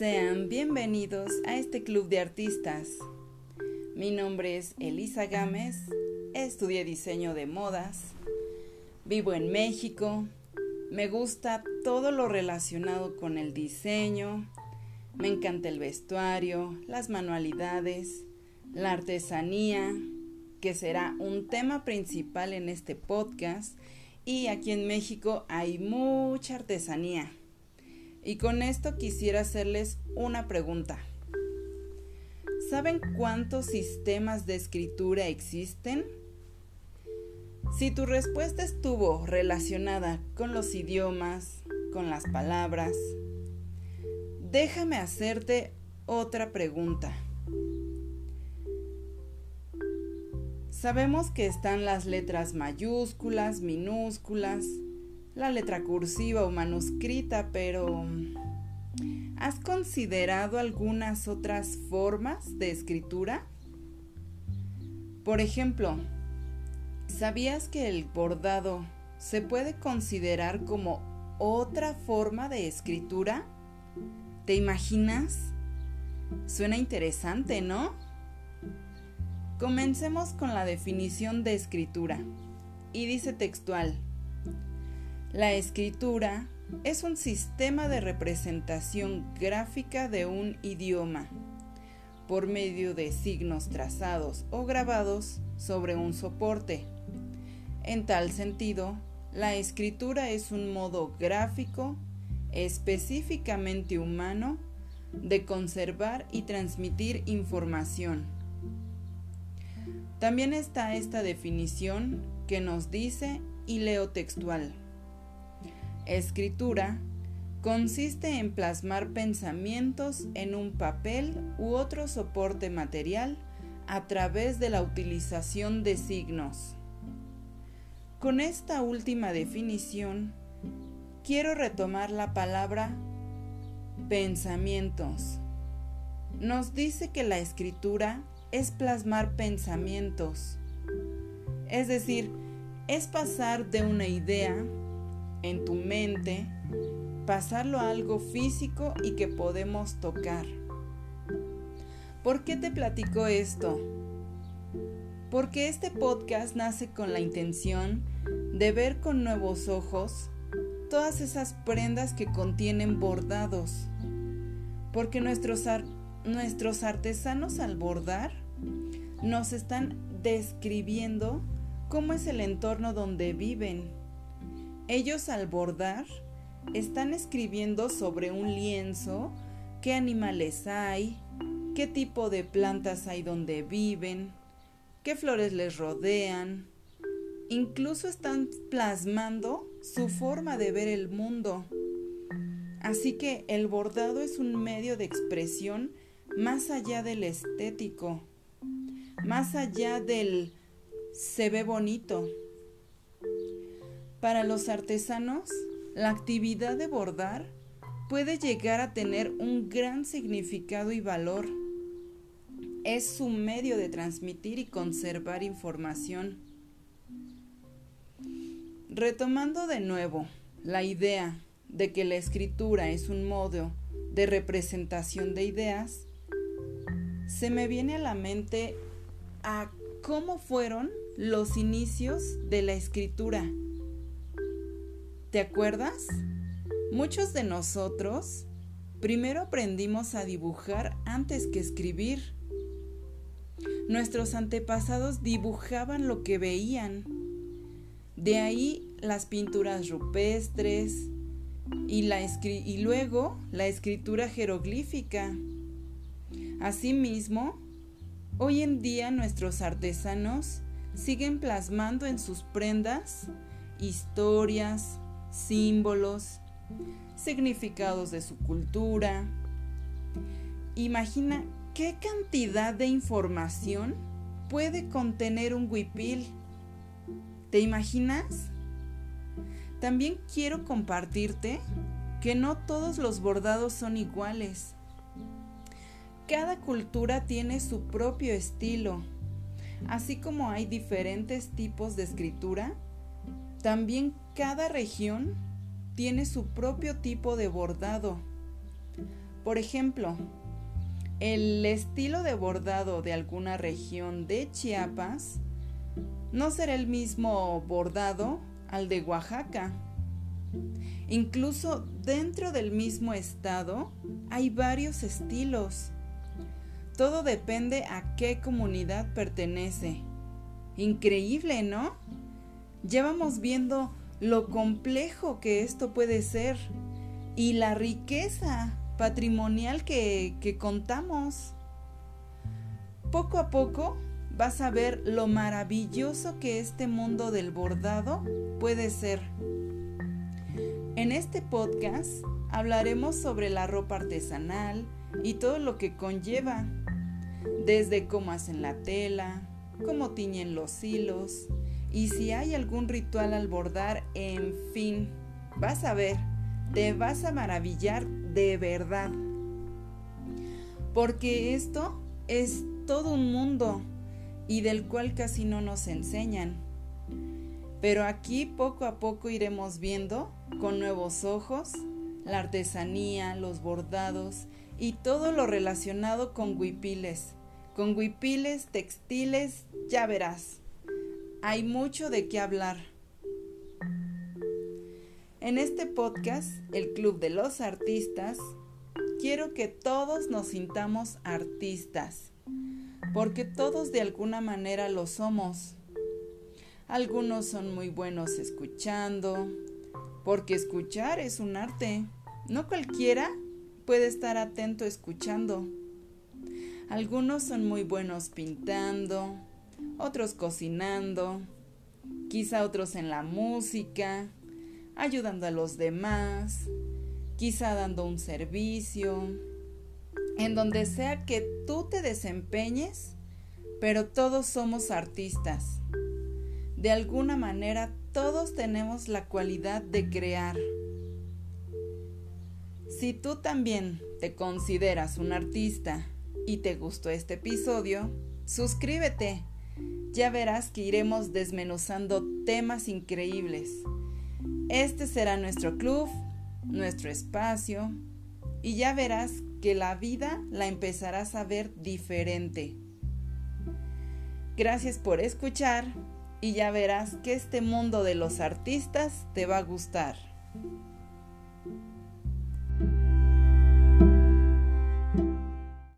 Sean bienvenidos a este club de artistas. Mi nombre es Elisa Gámez, estudié diseño de modas, vivo en México, me gusta todo lo relacionado con el diseño, me encanta el vestuario, las manualidades, la artesanía, que será un tema principal en este podcast, y aquí en México hay mucha artesanía. Y con esto quisiera hacerles una pregunta. ¿Saben cuántos sistemas de escritura existen? Si tu respuesta estuvo relacionada con los idiomas, con las palabras, déjame hacerte otra pregunta. Sabemos que están las letras mayúsculas, minúsculas, la letra cursiva o manuscrita, pero ¿has considerado algunas otras formas de escritura? Por ejemplo, ¿sabías que el bordado se puede considerar como otra forma de escritura? ¿Te imaginas? Suena interesante, ¿no? Comencemos con la definición de escritura. Y dice textual, la escritura es un sistema de representación gráfica de un idioma por medio de signos trazados o grabados sobre un soporte. En tal sentido, la escritura es un modo gráfico específicamente humano de conservar y transmitir información. También está esta definición que nos dice, y textual, Escritura consiste en plasmar pensamientos en un papel u otro soporte material a través de la utilización de signos. Con esta última definición, quiero retomar la palabra pensamientos. Nos dice que la escritura es plasmar pensamientos, es decir, es pasar de una idea en tu mente, pasarlo a algo físico y que podemos tocar. ¿Por qué te platico esto? Porque este podcast nace con la intención de ver con nuevos ojos todas esas prendas que contienen bordados. Porque nuestros, nuestros artesanos al bordar nos están describiendo cómo es el entorno donde viven ellos al bordar están escribiendo sobre un lienzo qué animales hay, qué tipo de plantas hay donde viven, qué flores les rodean. Incluso están plasmando su forma de ver el mundo. Así que el bordado es un medio de expresión más allá del estético, más allá del se ve bonito. Para los artesanos, la actividad de bordar puede llegar a tener un gran significado y valor. Es su medio de transmitir y conservar información. Retomando de nuevo la idea de que la escritura es un modo de representación de ideas, se me viene a la mente a cómo fueron los inicios de la escritura ¿Te acuerdas? Muchos de nosotros primero aprendimos a dibujar antes que escribir. Nuestros antepasados dibujaban lo que veían. De ahí las pinturas rupestres y, luego la escritura jeroglífica. Asimismo, hoy en día nuestros artesanos siguen plasmando en sus prendas historias, símbolos, significados de su cultura. Imagina qué cantidad de información puede contener un huipil. ¿Te imaginas? También quiero compartirte que no todos los bordados son iguales. Cada cultura tiene su propio estilo. Así como hay diferentes tipos de escritura, también cada región tiene su propio tipo de bordado. Por ejemplo, el estilo de bordado de alguna región de Chiapas no será el mismo bordado al de Oaxaca. Incluso dentro del mismo estado hay varios estilos. Todo depende a qué comunidad pertenece. Increíble, ¿no? Ya vamos viendo lo complejo que esto puede ser y la riqueza patrimonial que, contamos. Poco a poco vas a ver lo maravilloso que este mundo del bordado puede ser. En este podcast hablaremos sobre la ropa artesanal y todo lo que conlleva, desde cómo hacen la tela, cómo tiñen los hilos y si hay algún ritual al bordar, en fin, vas a ver, te vas a maravillar de verdad. Porque esto es todo un mundo y del cual casi no nos enseñan. Pero aquí poco a poco iremos viendo con nuevos ojos la artesanía, los bordados y todo lo relacionado con huipiles. Con huipiles, textiles, ya verás. Hay mucho de qué hablar. En este podcast, el Club de los Artistas, quiero que todos nos sintamos artistas, porque todos de alguna manera lo somos. Algunos son muy buenos escuchando, porque escuchar es un arte. No cualquiera puede estar atento escuchando. Algunos son muy buenos pintando, otros cocinando, quizá otros en la música, ayudando a los demás, quizá dando un servicio, en donde sea que tú te desempeñes, pero todos somos artistas. De alguna manera todos tenemos la cualidad de crear. Si tú también te consideras un artista y te gustó este episodio, suscríbete. Ya verás que iremos desmenuzando temas increíbles. Este será nuestro club, nuestro espacio, y ya verás que la vida la empezarás a ver diferente. Gracias por escuchar y ya verás que este mundo de los artistas te va a gustar.